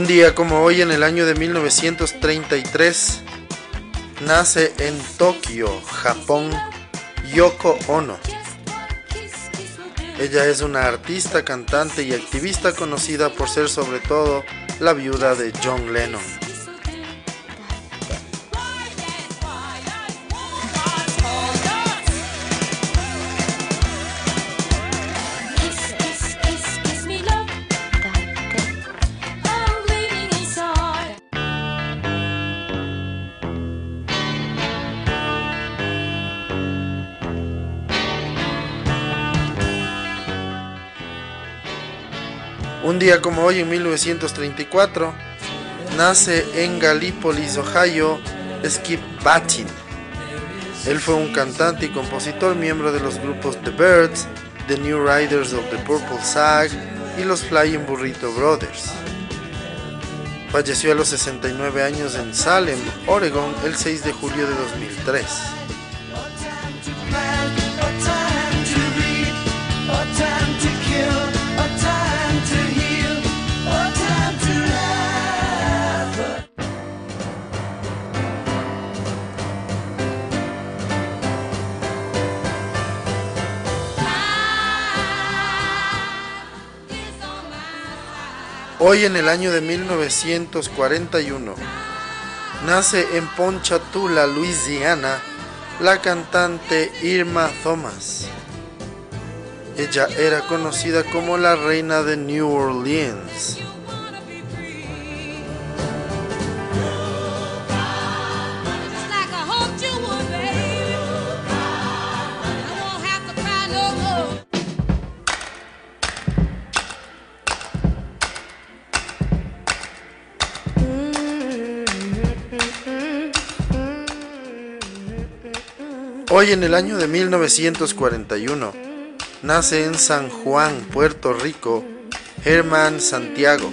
Un día como hoy en el año de 1933 nace en Tokio, Japón, Yoko Ono. Ella es una artista, cantante y activista conocida por ser sobre todo la viuda de John Lennon. Un día como hoy, en 1934, nace en Galípolis, Ohio, Skip Batin. Él fue un cantante y compositor, miembro de los grupos The Birds, The New Riders of the Purple Sag y los Flying Burrito Brothers. Falleció a los 69 años en Salem, Oregon, el 6 de julio de 2003. Hoy en el año de 1941 nace en Ponchatula, Luisiana, la cantante Irma Thomas. Ella era conocida como la reina de New Orleans. Hoy en el año de 1941 nace en San Juan, Puerto Rico, Herman Santiago.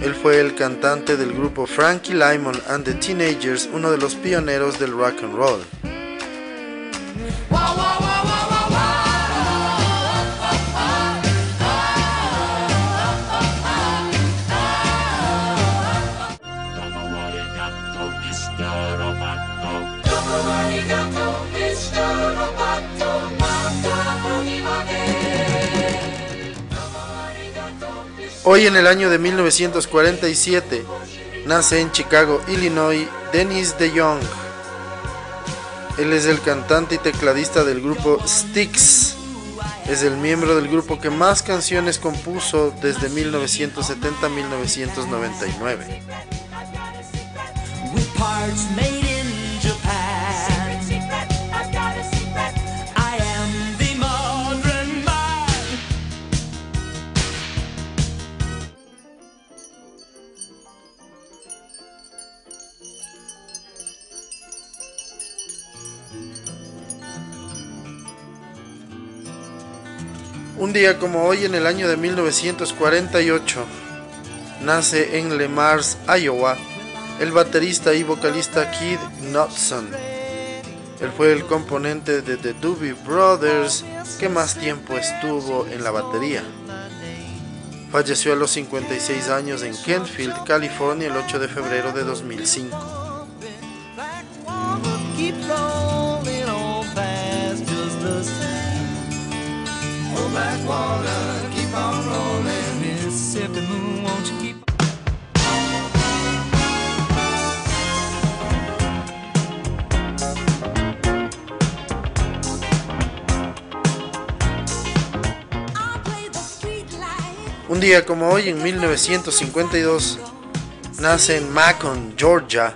Él fue el cantante del grupo Frankie Lymon and the Teenagers, uno de los pioneros del rock and roll. Hoy en el año de 1947 nace en Chicago, Illinois, Dennis DeYoung. Él es el cantante y tecladista del grupo Styx. Es el miembro del grupo que más canciones compuso desde 1970 a 1999. Un día como hoy en el año de 1948 nace en Le Mars, Iowa, el baterista y vocalista Kid Knudson. Él fue el componente de The Doobie Brothers que más tiempo estuvo en la batería. Falleció a los 56 años en Kentfield, California, el 8 de febrero de 2005. Un día como hoy, en 1952, nace en Macon, Georgia,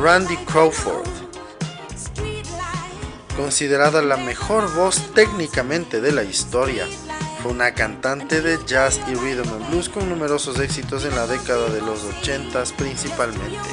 Randy Crawford considerada la mejor voz técnicamente de la historia. Una cantante de jazz y rhythm and blues con numerosos éxitos en la década de los 80 principalmente.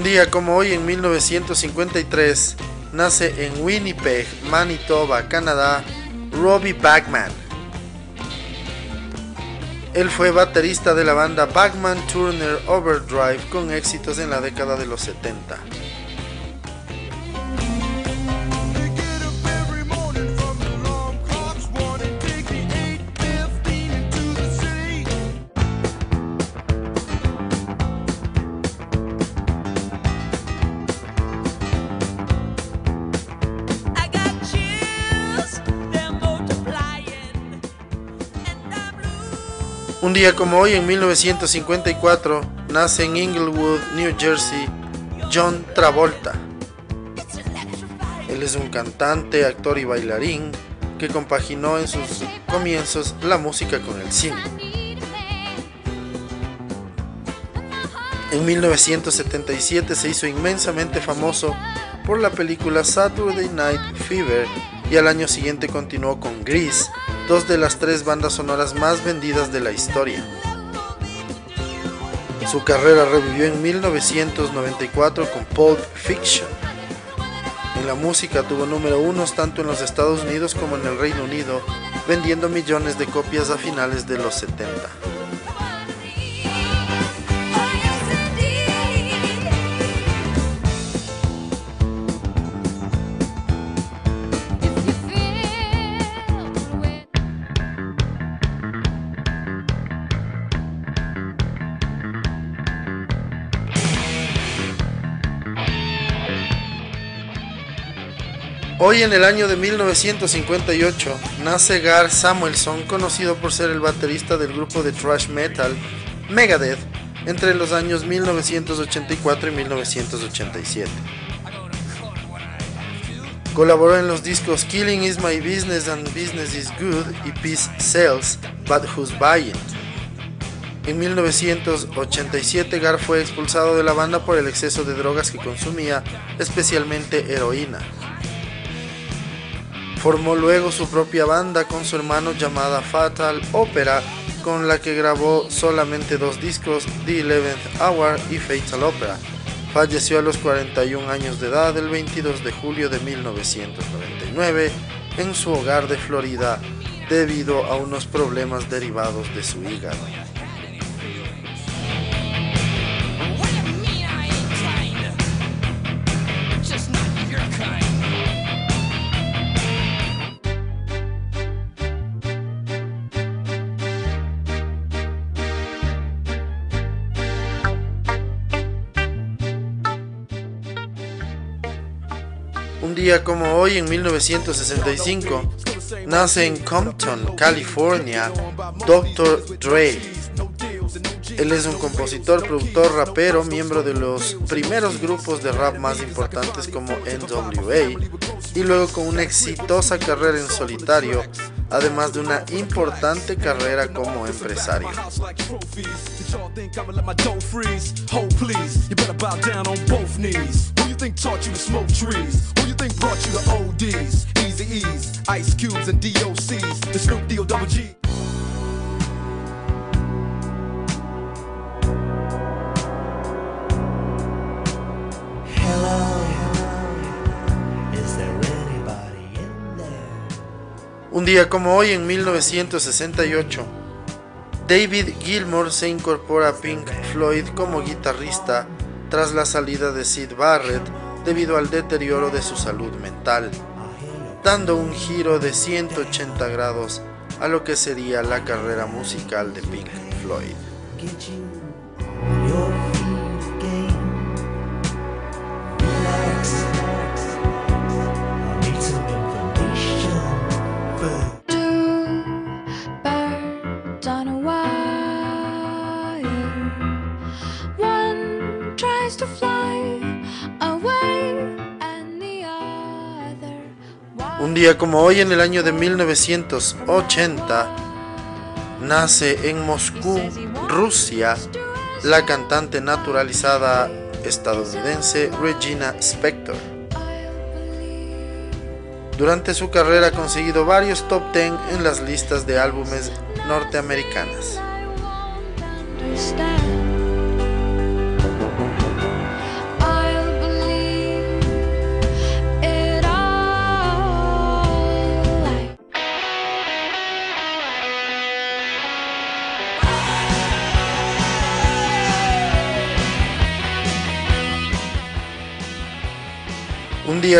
Un día como hoy en 1953 nace en Winnipeg, Manitoba, Canadá, Robbie Bagman. Él fue baterista de la banda Bagman Turner Overdrive con éxitos en la década de los 70. Un día como hoy, en 1954, nace en Inglewood, New Jersey, John Travolta. Él es un cantante, actor y bailarín que compaginó en sus comienzos la música con el cine. En 1977 se hizo inmensamente famoso por la película Saturday Night Fever y al año siguiente continuó con Grease, dos de las tres bandas sonoras más vendidas de la historia. Su carrera revivió en 1994 con Pulp Fiction. En la música tuvo número uno tanto en los Estados Unidos como en el Reino Unido, vendiendo millones de copias a finales de los 70. Hoy en el año de 1958 nace Gar Samuelson, conocido por ser el baterista del grupo de thrash metal Megadeth entre los años 1984 y 1987. Colaboró en los discos Killing is My Business and Business is Good y Peace Sells, But Who's Buying. En 1987 Gar fue expulsado de la banda por el exceso de drogas que consumía, especialmente heroína. Formó luego su propia banda con su hermano llamada Fatal Opera, con la que grabó solamente dos discos, The Eleventh Hour y Fatal Opera. Falleció a los 41 años de edad el 22 de julio de 1999 en su hogar de Florida debido a unos problemas derivados de su hígado. Como hoy, en 1965, nace en Compton, California, Dr. Dre. Él es un compositor, productor, rapero, miembro de los primeros grupos de rap más importantes como NWA y luego con una exitosa carrera en solitario, además de una importante carrera como empresario. Un día como hoy, en 1968, David Gilmour se incorpora a Pink Floyd como guitarrista tras la salida de Sid Barrett debido al deterioro de su salud mental, dando un giro de 180 grados a lo que sería la carrera musical de Pink Floyd. Como hoy en el año de 1980 Nace en Moscú, Rusia, la cantante naturalizada estadounidense Regina Spector. Durante su carrera ha conseguido varios top 10 en las listas de álbumes norteamericanas.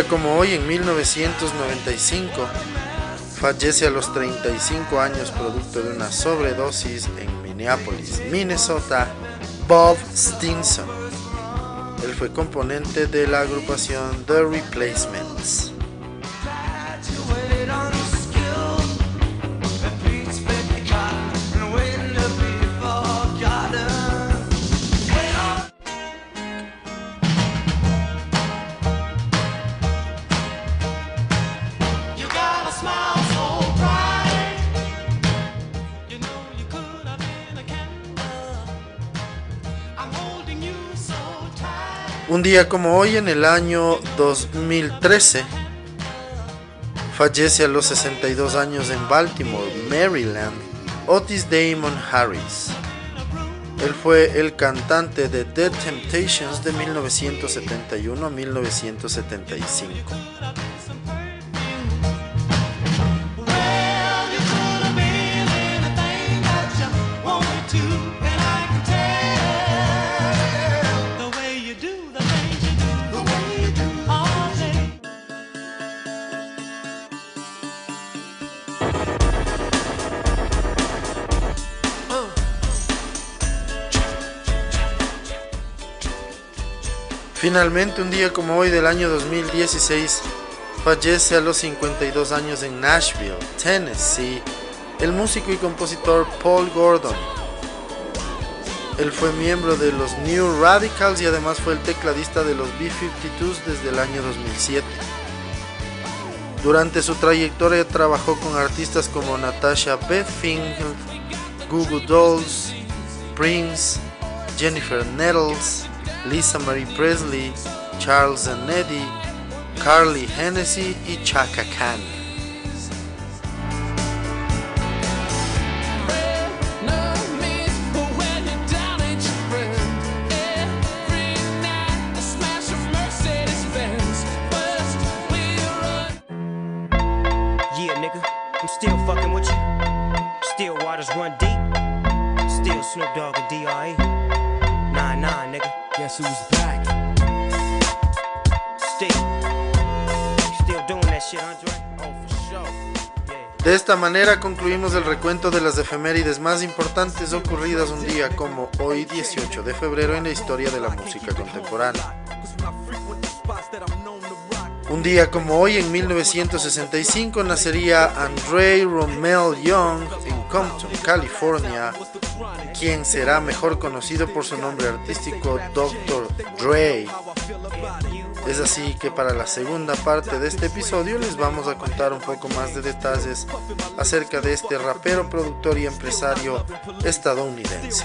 Como hoy, en 1995, fallece a los 35 años producto de una sobredosis en Minneapolis, Minnesota, Bob Stinson. Él fue componente de la agrupación The Replacements. Un día como hoy, en el año 2013, fallece a los 62 años en Baltimore, Maryland, Otis Damon Harris. Él fue el cantante de The Temptations de 1971 a 1975. Finalmente, un día como hoy del año 2016, fallece a los 52 años en Nashville, Tennessee, el músico y compositor Paul Gordon. Él fue miembro de los New Radicals y además fue el tecladista de los B-52s desde el año 2007. Durante su trayectoria trabajó con artistas como Natasha Bedingfield, Google Dolls, Prince, Jennifer Nettles, Lisa Marie Presley, Charles and Zanetti, Carly Hennessy y Chaka Khan. De esta manera concluimos el recuento de las efemérides más importantes ocurridas un día como hoy 18 de febrero en la historia de la música contemporánea. Un día como hoy, en 1965, nacería Andre Romel Young en Compton, California, quien será mejor conocido por su nombre artístico Dr. Dre. Es así que para la segunda parte de este episodio les vamos a contar un poco más de detalles acerca de este rapero, productor y empresario estadounidense.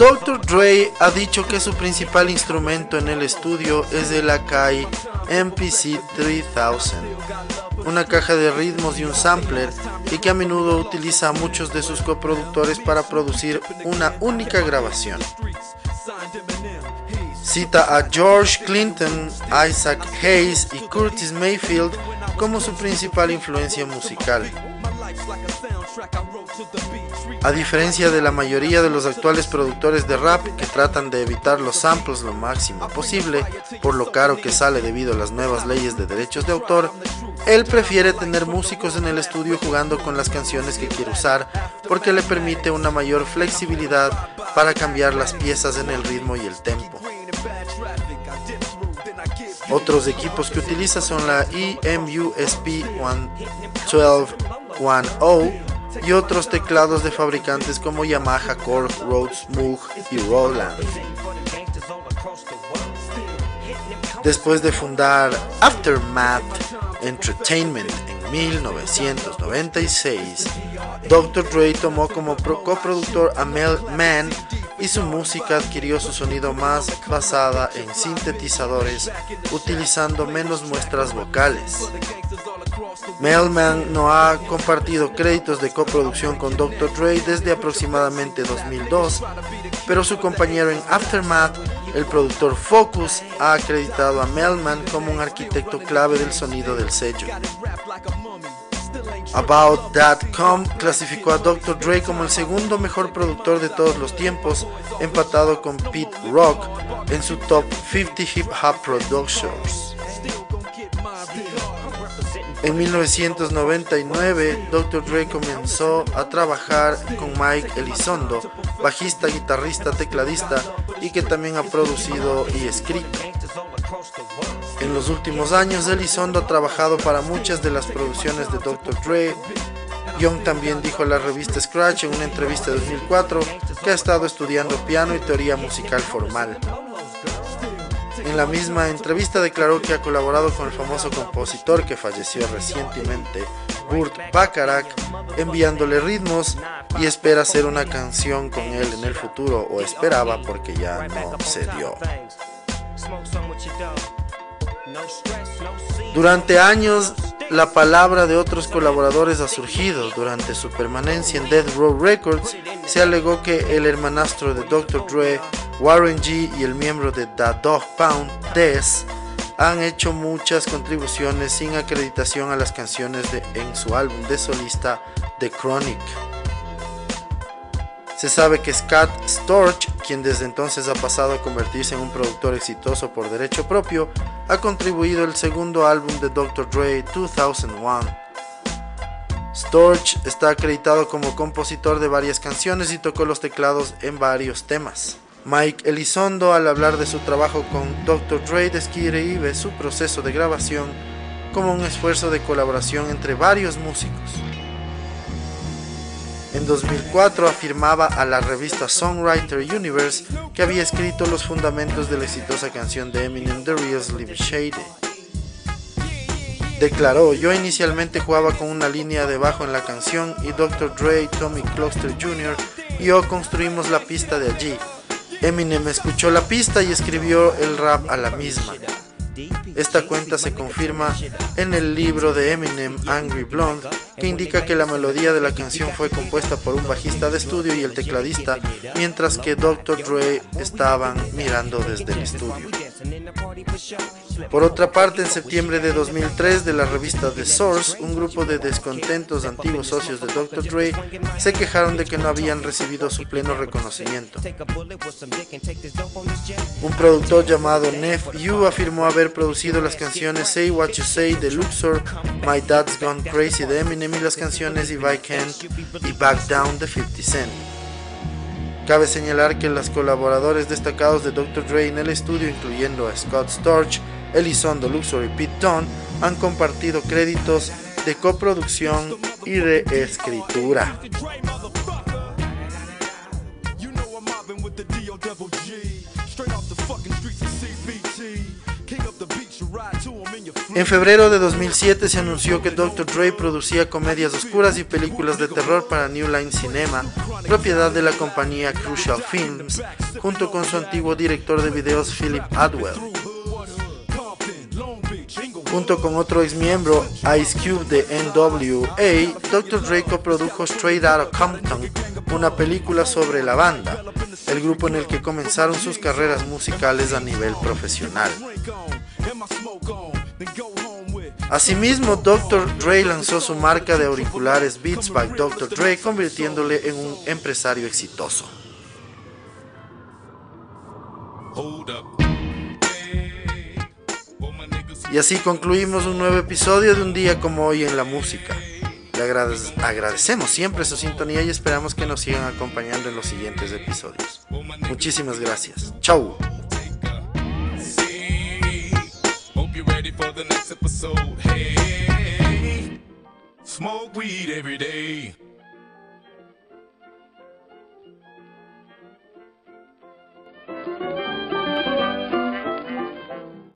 Dr. Dre ha dicho que su principal instrumento en el estudio es el Akai MPC 3000, una caja de ritmos y un sampler y que a menudo utiliza a muchos de sus coproductores para producir una única grabación. Cita a George Clinton, Isaac Hayes y Curtis Mayfield como su principal influencia musical. A diferencia de la mayoría de los actuales productores de rap que tratan de evitar los samples lo máximo posible por lo caro que sale debido a las nuevas leyes de derechos de autor, él prefiere tener músicos en el estudio jugando con las canciones que quiere usar porque le permite una mayor flexibilidad para cambiar las piezas en el ritmo y el tempo. Otros equipos que utiliza son la EMUSP 12110 y otros teclados de fabricantes como Yamaha, Korg, Rhodes, Moog y Roland. Después de fundar Aftermath Entertainment en 1996, Dr. Dre tomó como coproductor a Mel Mann y su música adquirió su sonido más basada en sintetizadores, utilizando menos muestras vocales. Melman no ha compartido créditos de coproducción con Dr. Dre desde aproximadamente 2002, pero su compañero en Aftermath, el productor Focus, ha acreditado a Melman como un arquitecto clave del sonido del sello. About.com clasificó a Dr. Dre como el segundo mejor productor de todos los tiempos, empatado con Pete Rock en su top 50 hip hop productions. En 1999, Dr. Dre comenzó a trabajar con Mike Elizondo, bajista, guitarrista, tecladista y que también ha producido y escrito. En los últimos años, Elizondo ha trabajado para muchas de las producciones de Dr. Dre. Young también dijo a la revista Scratch en una entrevista de 2004 que ha estado estudiando piano y teoría musical formal. En la misma entrevista declaró que ha colaborado con el famoso compositor que falleció recientemente, Burt Bacharach, enviándole ritmos y espera hacer una canción con él en el futuro, o esperaba porque ya no se dio. Durante años, la palabra de otros colaboradores ha surgido. Durante su permanencia en Death Row Records, se alegó que el hermanastro de Dr. Dre, Warren G y el miembro de The Dog Pound, Des, han hecho muchas contribuciones sin acreditación a las canciones de, en su álbum de solista The Chronic. Se sabe que Scott Storch, quien desde entonces ha pasado a convertirse en un productor exitoso por derecho propio, ha contribuido el segundo álbum de Dr. Dre 2001. Storch está acreditado como compositor de varias canciones y tocó los teclados en varios temas. Mike Elizondo, al hablar de su trabajo con Dr. Dre, describe su proceso de grabación como un esfuerzo de colaboración entre varios músicos. En 2004 afirmaba a la revista Songwriter Universe que había escrito los fundamentos de la exitosa canción de Eminem The Real Slim Shady. Declaró, yo inicialmente jugaba con una línea de bajo en la canción y Dr. Dre, Tommy Cluster Jr. y yo construimos la pista de allí. Eminem escuchó la pista y escribió el rap a la misma. Esta cuenta se confirma en el libro de Eminem Angry Blonde, que indica que la melodía de la canción fue compuesta por un bajista de estudio y el tecladista, mientras que Dr. Dre estaban mirando desde el estudio. Por otra parte, en septiembre de 2003 de la revista The Source, un grupo de descontentos antiguos socios de Dr. Dre se quejaron de que no habían recibido su pleno reconocimiento. Un productor llamado Neff Yu afirmó haber producido las canciones Say What You Say de Luxor, My Dad's Gone Crazy de Eminem y las canciones If I Can y Back Down de 50 Cent. Cabe señalar que los colaboradores destacados de Dr. Dre en el estudio, incluyendo a Scott Storch, Elizondo Luxor y Pete Dunne, han compartido créditos de coproducción y de En febrero de 2007 se anunció que Dr. Dre producía comedias oscuras y películas de terror para New Line Cinema, propiedad de la compañía Crucial Films, junto con su antiguo director de videos Philip Adwell. Junto con otro ex miembro, Ice Cube de NWA, Dr. Dre coprodujo Straight Outta Compton, una película sobre la banda, el grupo en el que comenzaron sus carreras musicales a nivel profesional. Asimismo, Dr. Dre lanzó su marca de auriculares Beats by Dr. Dre, convirtiéndole en un empresario exitoso. Y así concluimos un nuevo episodio de un día como hoy en la música. Le agradecemos siempre su sintonía y esperamos que nos sigan acompañando en los siguientes episodios. Muchísimas gracias. Chau. For the next episode. Hey, smoke weed every day.